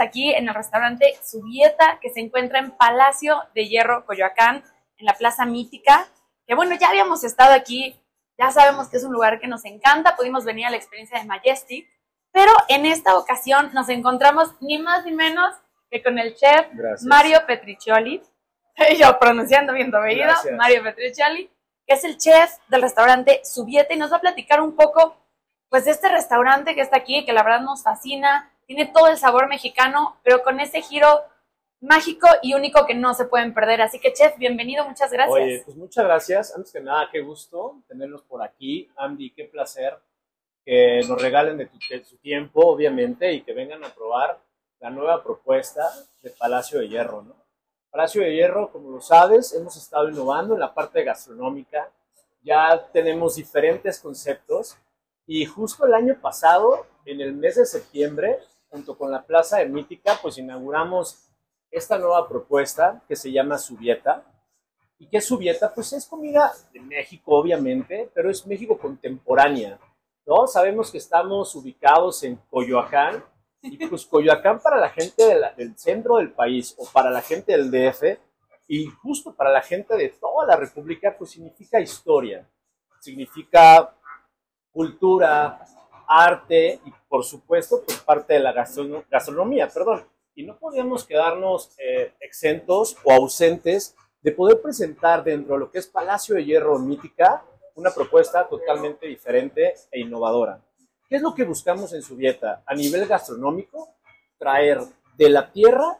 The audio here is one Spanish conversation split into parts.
Aquí en el restaurante Subieta, que se encuentra en Palacio de Hierro, Coyoacán, en la Plaza Mítica. Que bueno, ya habíamos estado aquí, ya sabemos que es un lugar que nos encanta, pudimos venir a la experiencia de Majestic, pero en esta ocasión nos encontramos ni más ni menos que con el chef Mario Petriccioli, yo pronunciando bien tu apellido, Mario Petriccioli, que es el chef del restaurante Subieta y nos va a platicar un poco pues de este restaurante que está aquí, que la verdad nos fascina, tiene todo el sabor mexicano, pero con ese giro mágico y único que no se pueden perder. Así que, chef, bienvenido, muchas gracias. Oye, pues muchas gracias. Antes que nada, qué gusto tenerlos por aquí. Andy, qué placer que nos regalen de, su tiempo, obviamente, y que vengan a probar la nueva propuesta de Palacio de Hierro, ¿no? Palacio de Hierro, como lo sabes, hemos estado innovando en la parte gastronómica. Ya tenemos diferentes conceptos y justo el año pasado, en el mes de septiembre, junto con la Plaza de Mítica, pues inauguramos esta nueva propuesta que se llama Subieta. ¿Y qué es Subieta? Pues es comida de México, obviamente, pero es México contemporánea, ¿no? Sabemos que estamos ubicados en Coyoacán, y pues Coyoacán para la gente del centro del país o para la gente del DF, y justo para la gente de toda la República, pues significa historia, significa cultura, arte y por supuesto pues parte de la gastronomía, perdón. Y no podíamos quedarnos eh, exentos o ausentes de poder presentar dentro de lo que es Palacio de Hierro Mítica una propuesta totalmente diferente e innovadora. ¿Qué es lo que buscamos en su dieta? A nivel gastronómico, traer de la tierra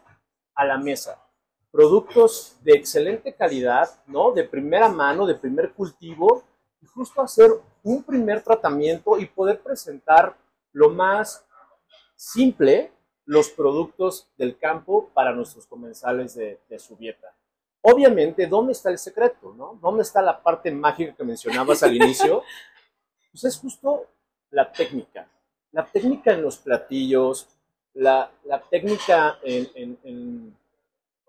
a la mesa productos de excelente calidad, ¿no? De primera mano, de primer cultivo, y justo hacer un primer tratamiento y poder presentar lo más simple los productos del campo para nuestros comensales de, su dieta. Obviamente, ¿dónde está el secreto? No? ¿Dónde está la parte mágica que mencionabas al inicio? Pues es justo la técnica. La técnica en los platillos, la, técnica en,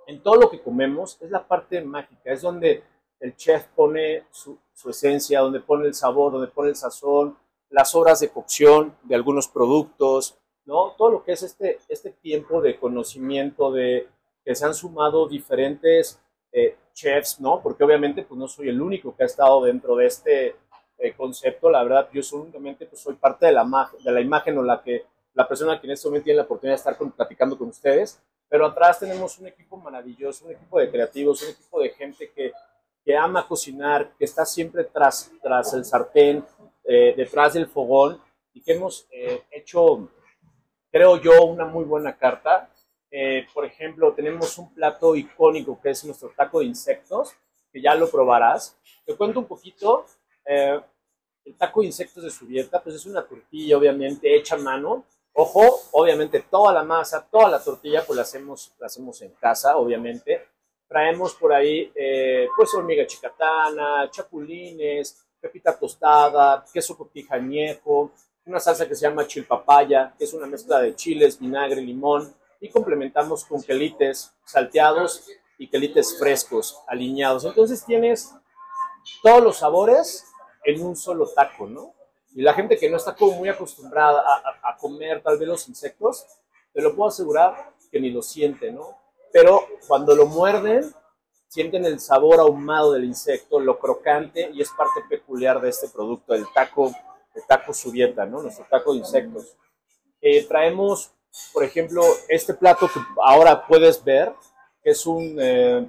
en todo lo que comemos es la parte mágica, es donde el chef pone su, esencia, donde pone el sabor, donde pone el sazón, las horas de cocción de algunos productos, ¿no? Todo lo que es este, este tiempo de conocimiento, de que se han sumado diferentes eh, chefs, ¿no? Porque obviamente pues no soy el único que ha estado dentro de este eh, concepto, la verdad, yo solamente pues, soy parte de la, de la imagen o la que la persona que en este momento tiene la oportunidad de estar platicando con ustedes, pero atrás tenemos un equipo maravilloso, un equipo de creativos, un equipo de gente que que ama cocinar, que está siempre tras, tras el sartén, eh, detrás del fogón y que hemos eh, hecho, creo yo, una muy buena carta. Eh, por ejemplo, tenemos un plato icónico que es nuestro taco de insectos, que ya lo probarás. Te cuento un poquito. el taco de insectos de su dieta, pues es una tortilla, obviamente, hecha a mano. Ojo, obviamente, toda la masa, toda la tortilla, pues la hacemos, la hacemos en casa, obviamente Traemos por ahí, eh, pues, hormiga chicatana, chapulines, pepita tostada, queso cotija añejo, una salsa que se llama chilpapaya, que es una mezcla de chiles, vinagre, limón, y complementamos con quelites salteados y quelites frescos, aliñados. Entonces tienes todos los sabores en un solo taco, ¿no? Y la gente que no está como muy acostumbrada a, a comer tal vez los insectos, te lo puedo asegurar que ni lo siente, ¿no? Pero cuando lo muerden, sienten el sabor ahumado del insecto, lo crocante, y es parte peculiar de este producto, el taco, el taco subieta, ¿no? Nuestro taco de insectos. Eh, traemos, por ejemplo, este plato que ahora puedes ver, que es un, eh,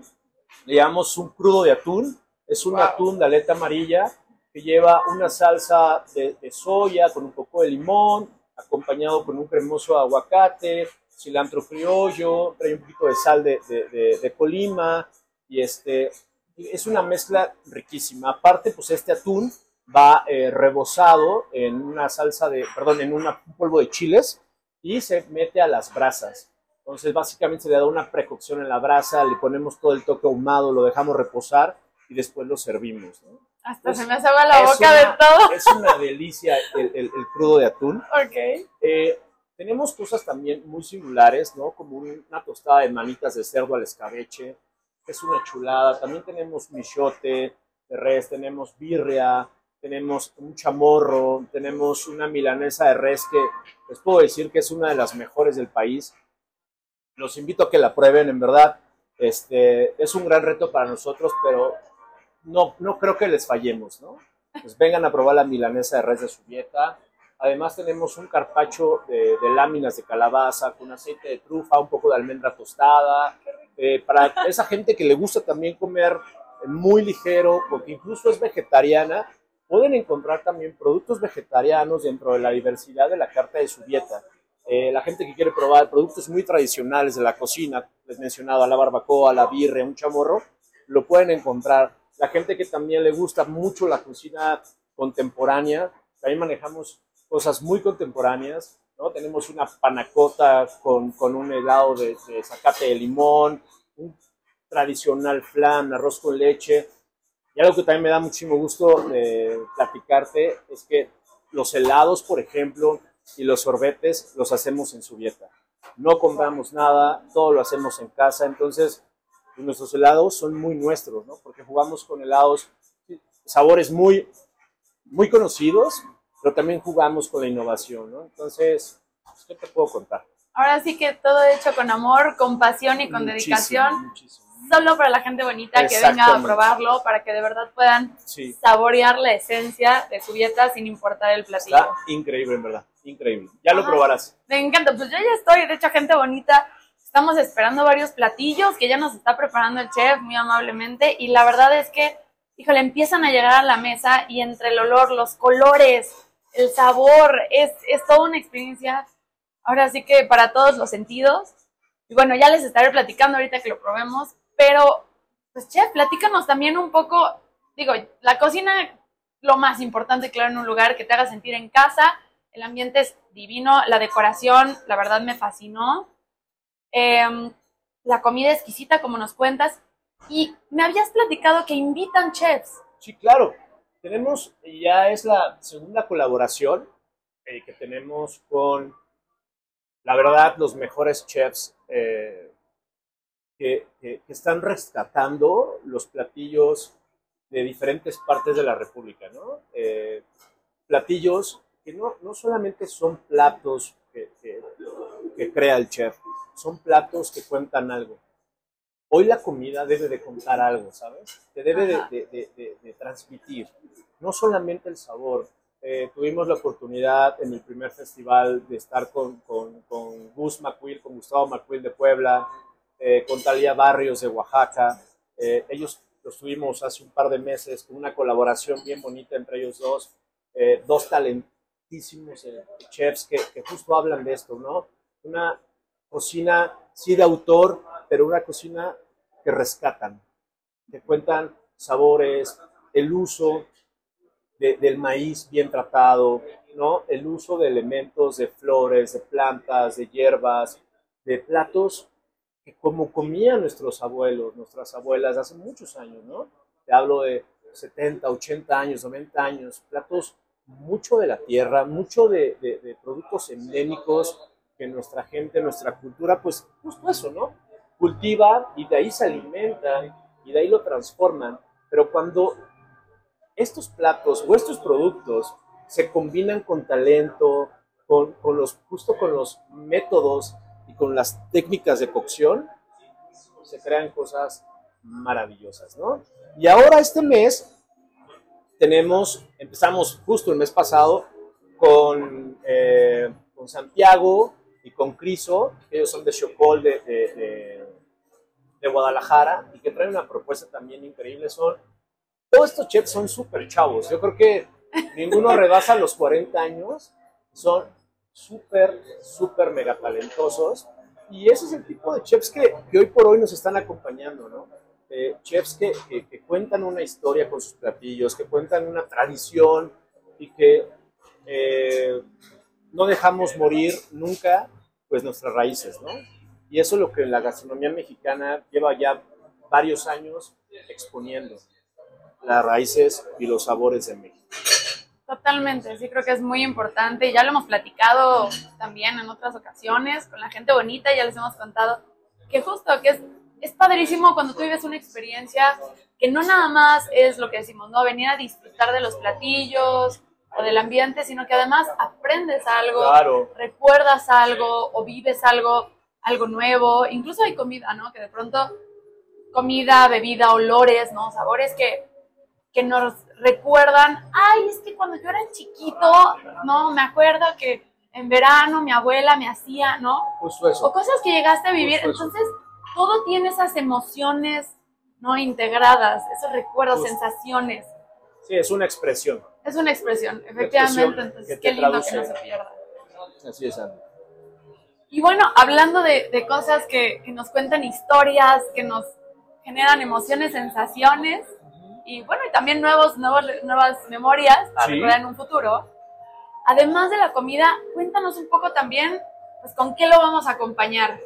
digamos, un crudo de atún. Es un atún de aleta amarilla que lleva una salsa de, de soya con un poco de limón, acompañado con un cremoso aguacate, cilantro criollo, trae un poquito de sal de, de, de, Colima y este, es una mezcla riquísima. Aparte, pues este atún va eh, rebozado en una salsa de, perdón, en un polvo de chiles y se mete a las brasas. Entonces, básicamente se le da una precocción en la brasa, le ponemos todo el toque ahumado, lo dejamos reposar y después lo servimos. ¿no? Hasta se me hace la boca de todo. Es una delicia el, el, el crudo de atún. Ok. Eh, tenemos cosas también muy singulares, ¿no? Como una tostada de manitas de cerdo al escabeche, que es una chulada. También tenemos michote de res, tenemos birria, tenemos un chamorro, tenemos una milanesa de res que les puedo decir que es una de las mejores del país. Los invito a que la prueben, en verdad. Este, es un gran reto para nosotros, pero no, no creo que les fallemos, ¿no? Pues vengan a probar la milanesa de res de su dieta Además tenemos un carpacho de, láminas de calabaza con aceite de trufa, un poco de almendra tostada. Eh, para esa gente que le gusta también comer muy ligero, porque incluso es vegetariana, pueden encontrar también productos vegetarianos dentro de la diversidad de la carta de su dieta. Eh, la gente que quiere probar productos muy tradicionales de la cocina, les mencionaba la barbacoa, la birre, un chamorro, lo pueden encontrar. La gente que también le gusta mucho la cocina contemporánea, también manejamos cosas muy contemporáneas, ¿no? Tenemos una panacota con, con un helado de, de, zacate de limón, un tradicional flan, arroz con leche. Y algo que también me da muchísimo gusto de platicarte es que los helados, por ejemplo, y los sorbetes los hacemos en su dieta. No compramos nada, todo lo hacemos en casa, entonces pues, nuestros helados son muy nuestros, ¿no? Porque jugamos con helados, sabores muy, muy conocidos, pero también jugamos con la innovación, ¿no? Entonces, pues, ¿qué te puedo contar? Ahora sí que todo hecho con amor, con pasión y con muchísimo, dedicación. Muchísimo. Solo para la gente bonita que venga a probarlo, para que de verdad puedan sí. saborear la esencia de su dieta sin importar el platillo. Está increíble, en verdad, increíble. Ya lo probarás. Me encanta, pues yo ya estoy, de hecho, gente bonita, estamos esperando varios platillos que ya nos está preparando el chef muy amablemente y la verdad es que, híjole, empiezan a llegar a la mesa y entre el olor, los colores, el sabor, es, es toda una experiencia, ahora sí que para todos los sentidos. Y bueno, ya les estaré platicando ahorita que lo probemos, pero pues chef, platícanos también un poco, digo, la cocina, lo más importante, claro, en un lugar que te haga sentir en casa, el ambiente es divino, la decoración, la verdad me fascinó, eh, la comida exquisita, como nos cuentas, y me habías platicado que invitan chefs. Sí, claro. Tenemos, ya es la segunda colaboración eh, que tenemos con, la verdad, los mejores chefs eh, que, que, están rescatando los platillos de diferentes partes de la República, ¿no? Eh, platillos que no, no, solamente son platos que, que crea el chef, son platos que cuentan algo hoy la comida debe de contar algo, ¿sabes? Te debe de, de, de, de, transmitir, no solamente el sabor. Eh, tuvimos la oportunidad en el primer festival de estar con, con, con Gus McQuill, con Gustavo McQuill de Puebla, eh, con Talía Barrios de Oaxaca. Eh, ellos los tuvimos hace un par de meses con una colaboración bien bonita entre ellos dos, dos talentísimos chefs que, que justo hablan de esto, ¿no? Una cocina, sí, de autor, pero una cocina que rescatan, que cuentan sabores, el uso de, del maíz bien tratado, ¿no? el uso de elementos de flores, de plantas, de hierbas, de platos que como comían nuestros abuelos, nuestras abuelas hace muchos años, ¿no? Te hablo de 70, 80 años, 90 años, platos mucho de la tierra, mucho de productos endémicos que nuestra gente, nuestra cultura, pues justo eso, ¿no? Cultiva y de ahí se alimentan y de ahí lo transforman. Pero cuando estos platos o estos productos se combinan con talento, con, con los, justo con los métodos y con las técnicas de cocción, se crean cosas maravillosas, ¿no? Y ahora este mes tenemos, empezamos justo el mes pasado con, eh, con Santiago y con Criso, ellos son de Chocol de, de, de, Guadalajara y que traen una propuesta también increíble. Son, todos estos chefs son súper chavos, yo creo que ninguno rebasa los 40 años, son súper, súper mega talentosos y ese es el tipo de chefs que, que hoy por hoy nos están acompañando, ¿no? Eh, chefs que, que, cuentan una historia con sus platillos, que cuentan una tradición y que eh, no dejamos morir nunca pues nuestras raíces, ¿no? Y eso es lo que la gastronomía mexicana lleva ya varios años exponiendo, las raíces y los sabores de México. Totalmente, sí creo que es muy importante ya lo hemos platicado también en otras ocasiones con la gente bonita, ya les hemos contado que justo que es, es padrísimo cuando tú vives una experiencia que no nada más es lo que decimos, no venir a disfrutar de los platillos o del ambiente, sino que además aprendes algo, recuerdas algo o vives algo, algo nuevo, incluso hay comida, ¿no? Que de pronto comida, bebida, olores, ¿no? Sabores que que nos recuerdan, ay, es que cuando yo era chiquito, no, me acuerdo que en verano mi abuela me hacía, ¿no? Justo eso. O cosas que llegaste a vivir. Entonces, todo tiene esas emociones, ¿no? Integradas, esos recuerdos, sensaciones. Sí, es una expresión. Es una expresión, efectivamente. entonces, qué lindo que no se pierda. Así es, Andy. Y bueno, hablando de, de cosas que, que nos cuentan historias, que nos generan emociones, sensaciones, y bueno, y también nuevos, nuevos, nuevas memorias para recordar en un futuro. Además de la comida, cuéntanos un poco también, pues, ¿con qué lo vamos a acompañar?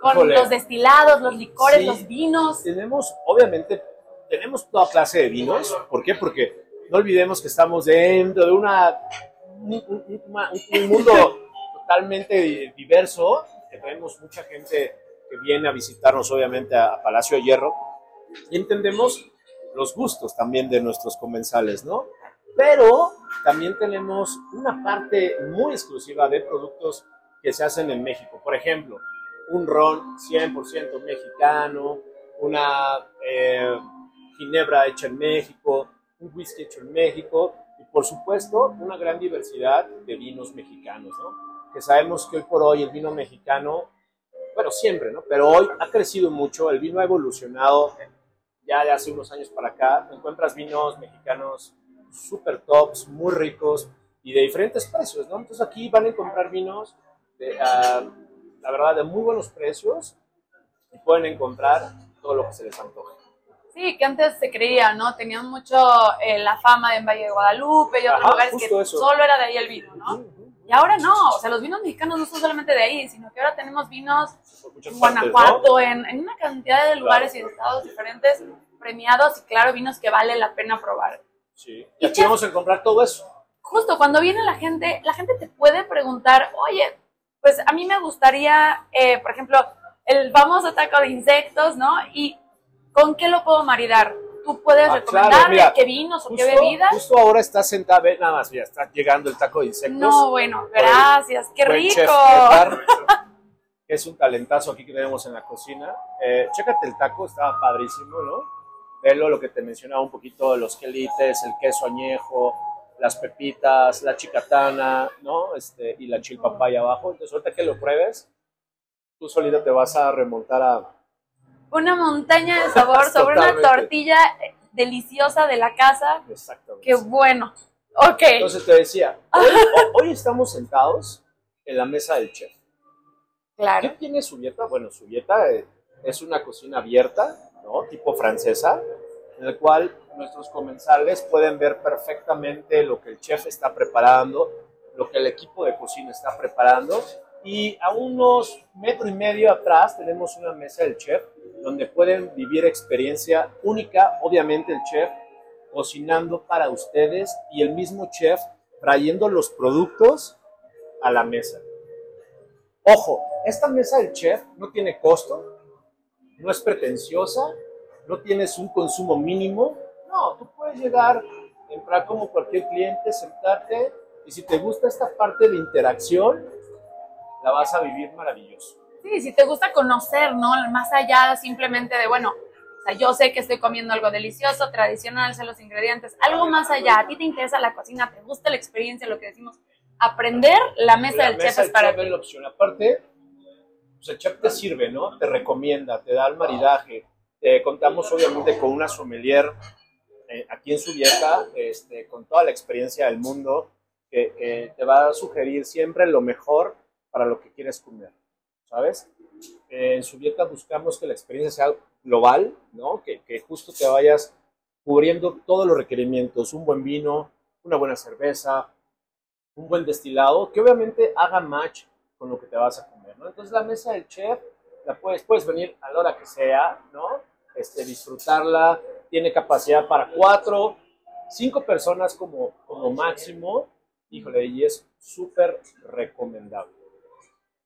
Con los destilados, los licores, los vinos. Tenemos, obviamente, tenemos toda clase de vinos. ¿Por qué? Porque no olvidemos que estamos dentro de una, un, mundo totalmente diverso, tenemos mucha gente que viene a visitarnos, obviamente, a Palacio Hierro. Y entendemos los gustos también de nuestros comensales, ¿no? Pero también tenemos una parte muy exclusiva de productos que se hacen en México. Por ejemplo, un ron 100% mexicano, una eh, ginebra hecha en México, un whisky hecho en México y por supuesto una gran diversidad de vinos mexicanos, ¿no? Que sabemos que hoy por hoy el vino mexicano, bueno, siempre, ¿no? Pero hoy ha crecido mucho, el vino ha evolucionado ya de hace unos años para acá, encuentras vinos mexicanos super tops, muy ricos y de diferentes precios, ¿no? Entonces aquí van a encontrar vinos, de, uh, la verdad, de muy buenos precios y pueden encontrar todo lo que se les antoje. Sí, que antes se creía, ¿no? Tenían mucho eh, la fama en Valle de Guadalupe y otros lugares que solo era de ahí el vino, ¿no? Y ahora no, o sea, los vinos mexicanos no son solamente de ahí, sino que ahora tenemos vinos en Guanajuato, en, en, una cantidad de lugares y de estados diferentes premiados y claro, vinos que vale la pena probar. Sí, y aquí vamos a encontrar todo eso. Justo, cuando viene la gente, la gente te puede preguntar, oye, pues a mí me gustaría, eh, por ejemplo, el famoso taco de insectos, ¿no? Y ¿con qué lo puedo maridar? Tú puedes ah, recomendarme qué vinos o qué bebidas. Justo ahora está sentada, nada más, ya está llegando el taco de insectos. No, bueno, gracias, qué rico. es un talentazo aquí que tenemos en la cocina. Eh, chécate el taco, estaba padrísimo, ¿no? Velo lo que te mencionaba un poquito, los quelites, el queso añejo, las pepitas, la chicatana, ¿no? Este, y la chilpapaya abajo. Entonces, ahorita que lo pruebes, tú solita te vas a remontar a... Una montaña de sabor sobre una tortilla deliciosa de la casa. Exactamente. Qué bueno. Ok. Entonces te decía, hoy, estamos sentados en la mesa del chef. Claro. ¿Qué tiene su dieta? Bueno, su dieta eh, es una cocina abierta, ¿no? Tipo francesa, en el cual nuestros comensales pueden ver perfectamente lo que el chef está preparando, lo que el equipo de cocina está preparando. Y a unos metro y medio atrás tenemos una mesa del chef, donde pueden vivir experiencia única, obviamente el chef cocinando para ustedes y el mismo chef trayendo los productos a la mesa. Ojo, esta mesa del chef no tiene costo, no es pretenciosa, no tienes un consumo mínimo. No, tú puedes llegar entrar como cualquier cliente, sentarte y si te gusta esta parte de interacción, la vas a vivir maravilloso. Sí, si te gusta conocer, ¿no? Más allá simplemente de, bueno, o sea, yo sé que estoy comiendo algo delicioso, tradicional, sé los ingredientes, algo más allá. A ti te interesa la cocina, te gusta la experiencia, lo que decimos. Aprender, la mesa del chef es para ti. la opción. Aparte, pues el chef te sirve, ¿no? Te recomienda, te da el maridaje. contamos obviamente con una sommelier eh, aquí en su dieta, este, con toda la experiencia del mundo, que, te va a sugerir siempre lo mejor para lo que quieres comer, ¿sabes? Eh, en su dieta buscamos que la experiencia sea global, ¿no? Que, que justo te vayas cubriendo todos los requerimientos, un buen vino, una buena cerveza, un buen destilado, que obviamente haga match con lo que te vas a comer, ¿no? Entonces la mesa del chef, la puedes, puedes venir a la hora que sea, ¿no? Este, disfrutarla, tiene capacidad para cuatro, cinco personas como, como máximo, híjole, y es súper recomendable.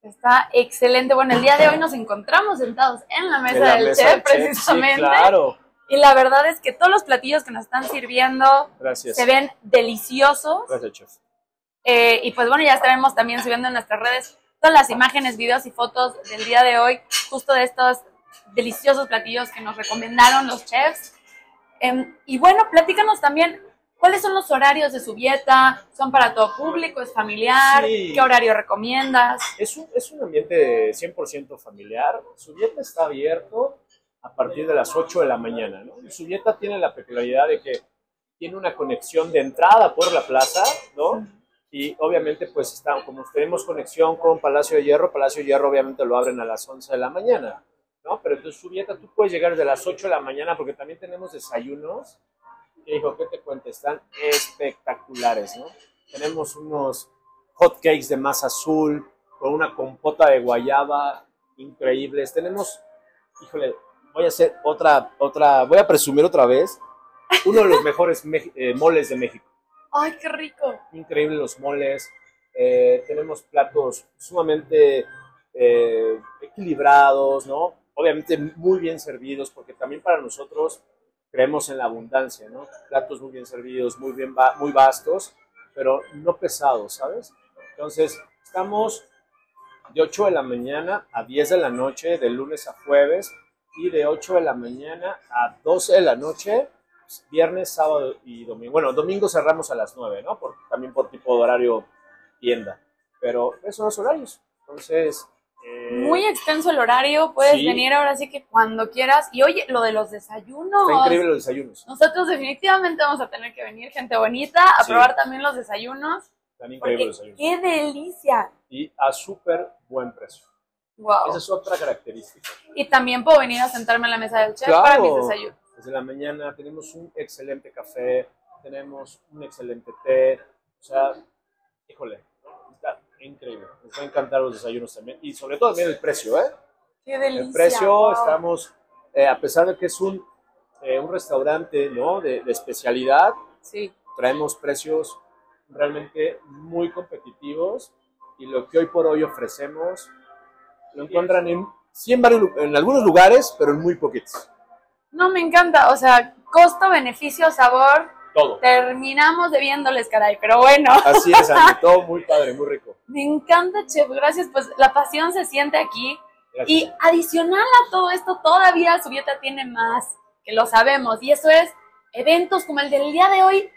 Está excelente. Bueno, el día de hoy nos encontramos sentados en la mesa, del, chef, precisamente. claro. Y la verdad es que todos los platillos que nos están sirviendo Gracias. se ven deliciosos. Gracias, chef. Eh, y pues bueno, ya estaremos también subiendo en nuestras redes todas las imágenes, videos y fotos del día de hoy, justo de estos deliciosos platillos que nos recomendaron los chefs. Em, y bueno, platícanos también cuáles son los horarios de su dieta, son para todo público, es familiar, qué horario recomiendas. Es un, es un ambiente 100% familiar, su dieta está abierto a partir de las 8 de la mañana. ¿no? su dieta tiene la peculiaridad de que tiene una conexión de entrada por la plaza, ¿no? Y obviamente, pues, está, como tenemos conexión con Palacio de Hierro, Palacio de Hierro obviamente lo abren a las 11 de la mañana. ¿no? Pero entonces su dieta tú puedes llegar desde las 8 de la mañana porque también tenemos desayunos. Y dijo, ¿qué te cuento? Están espectaculares, ¿no? Tenemos unos hot cakes de masa azul con una compota de guayaba increíbles. Tenemos, híjole, voy a hacer otra, otra, voy a presumir otra vez, uno de los mejores eh, moles de México. ¡Ay, qué rico! Increíbles los moles. Eh, tenemos platos sumamente eh, equilibrados, ¿no? obviamente muy bien servidos, porque también para nosotros creemos en la abundancia, ¿no? Platos muy bien servidos, muy, bien, muy vastos, pero no pesados, ¿sabes? Entonces, estamos de 8 de la mañana a 10 de la noche, de lunes a jueves, y de 8 de la mañana a 12 de la noche, viernes, sábado y domingo. Bueno, domingo cerramos a las 9, ¿no? también por tipo de horario tienda. Pero esos son los horarios. Entonces, muy extenso el horario, puedes venir ahora sí que cuando quieras. Y oye, lo de los desayunos. Está increíble los desayunos. Nosotros definitivamente vamos a tener que venir, gente bonita, a probar también los desayunos. Están increíbles los desayunos. ¡Qué delicia! Y a súper buen precio. Wow. Esa es otra característica. Y también puedo venir a sentarme en la mesa del chef para mis desayunos. Desde la mañana tenemos un excelente café, tenemos un excelente té. O sea, híjole, increíble. Nos va a encantar los desayunos también. Y sobre todo también el precio, ¿eh? Qué delicia. El precio, estamos, eh, a pesar de que es un, eh, un restaurante, ¿no? De, especialidad, sí. traemos precios realmente muy competitivos y lo que hoy por hoy ofrecemos lo encuentran en, en algunos lugares, pero en muy poquitos. No, me encanta. O sea, costo, beneficio, sabor, todo. Terminamos debiéndoles, caray, pero bueno. Así es, todo muy padre, muy rico. Me encanta, chef, gracias. Pues la pasión se siente aquí. Y adicional a todo esto, todavía su dieta tiene más, que lo sabemos. Y eso es eventos como el del día de hoy.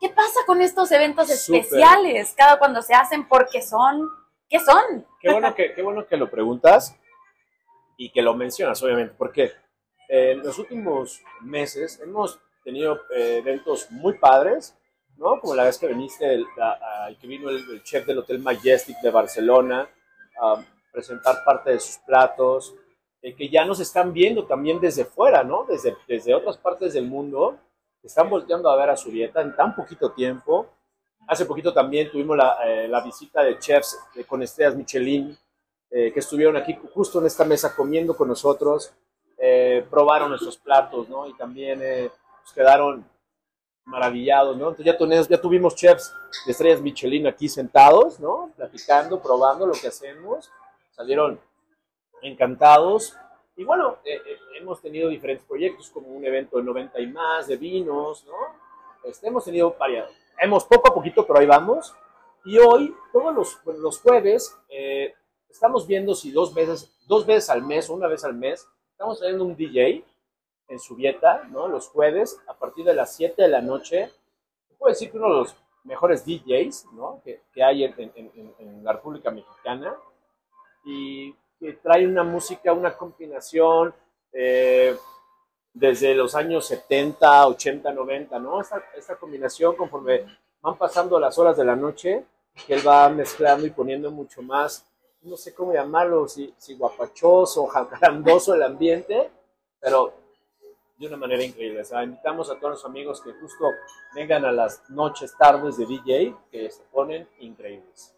¿Qué pasa con estos eventos especiales? Cada cuando se hacen, porque son, ¿qué son? Qué bueno que, qué bueno que lo preguntas y que lo mencionas, obviamente, porque en los últimos meses hemos tenido eh, eventos muy padres, ¿no? Como la vez que viniste, el, que vino el, chef del Hotel Majestic de Barcelona a presentar parte de sus platos, eh, que ya nos están viendo también desde fuera, ¿no? Desde, desde otras partes del mundo, están volteando a ver a su dieta en tan poquito tiempo. Hace poquito también tuvimos la, eh, la visita de chefs con estrellas Michelin, que estuvieron aquí justo en esta mesa comiendo con nosotros, probaron nuestros platos, ¿no? Y también pues, quedaron maravillados, ¿no? Entonces ya, tuvimos, ya tuvimos chefs de estrellas Michelin aquí sentados, ¿no? Platicando, probando lo que hacemos. Salieron encantados. Y bueno, eh, eh, hemos tenido diferentes proyectos como un evento de 90 y más, de vinos, ¿no? Este, hemos tenido varias, hemos poco a poquito, pero ahí vamos. Y hoy, todos los, los jueves, eh, estamos viendo si dos veces, dos veces al mes o una vez al mes, estamos teniendo un DJ en su dieta, ¿no? Los jueves, a partir de las 7 de la noche. Puedo decir que uno de los mejores DJs, ¿no? Que, que hay en, en, en, la República Mexicana. Y que trae una música, una combinación eh, desde los años 70, 80, 90, ¿no? Esta, esta combinación conforme van pasando las horas de la noche, que él va mezclando y poniendo mucho más, no sé cómo llamarlo, si, si guapachoso, jacarandoso el ambiente, pero de una manera increíble. O sea, invitamos a todos los amigos que justo vengan a las noches, tardes de DJ, que se ponen increíbles.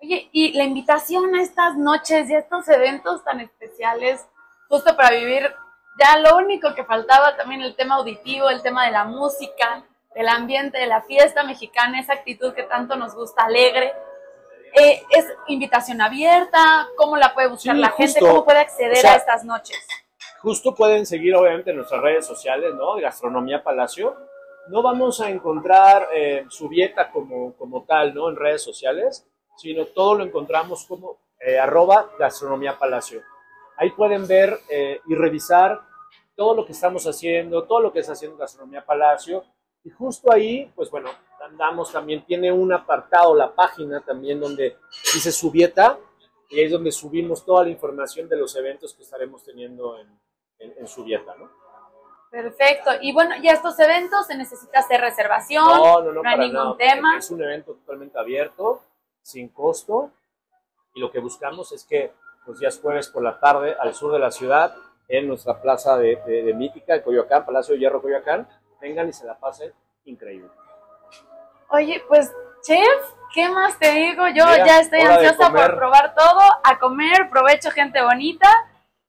Oye, y la invitación a estas noches y a estos eventos tan especiales, justo para vivir ya lo único que faltaba también el tema auditivo, el tema de la música, del ambiente, de la fiesta mexicana, esa actitud que tanto nos gusta, alegre. Eh, ¿Es invitación abierta? ¿Cómo la puede buscar la gente? ¿Cómo puede acceder a estas noches? Justo pueden seguir obviamente en nuestras redes sociales, ¿no? Gastronomía Palacio. No vamos a encontrar eh, su dieta como, como tal, ¿no? En redes sociales, sino todo lo encontramos como eh, arroba Gastronomía Palacio. Ahí pueden ver eh, y revisar todo lo que estamos haciendo, todo lo que está haciendo Gastronomía Palacio. Y justo ahí, pues bueno, andamos también, tiene un apartado, la página también donde dice su dieta, y ahí es donde subimos toda la información de los eventos que estaremos teniendo en, en, su dieta, ¿no? Perfecto. Y bueno, ya estos eventos se necesita hacer reservación. No, no, no, no hay ningún tema. Es un evento totalmente abierto, sin costo. Y lo que buscamos es que los días jueves por la tarde al sur de la ciudad, en nuestra plaza de, de, Mítica, de Coyoacán, Palacio de Hierro Coyoacán, vengan y se la pasen increíble. Oye, pues, chef, ¿qué más te digo? Yo ya estoy ansiosa por probar todo, a comer, provecho gente bonita.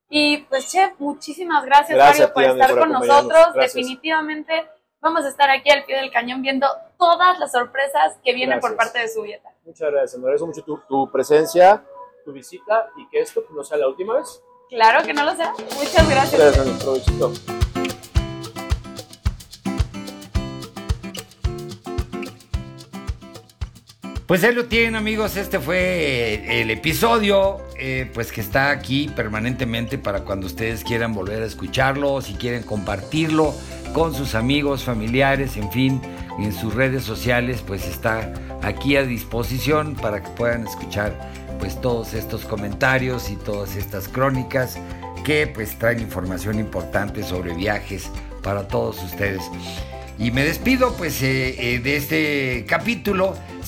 Y pues, chef, muchísimas gracias, Mario, por estar con nosotros. Definitivamente vamos a estar aquí al pie del cañón viendo todas las sorpresas que vienen por parte de su dieta. Muchas gracias, me agradezco mucho tu, tu, presencia, tu visita y que esto no sea la última vez. Claro que no lo sea. Muchas gracias. Gracias, Pues ahí lo tienen amigos, este fue el episodio, eh, pues que está aquí permanentemente para cuando ustedes quieran volver a escucharlo, si quieren compartirlo con sus amigos, familiares, en fin, en sus redes sociales, pues está aquí a disposición para que puedan escuchar pues todos estos comentarios y todas estas crónicas que pues traen información importante sobre viajes para todos ustedes. Y me despido pues eh, eh, de este capítulo.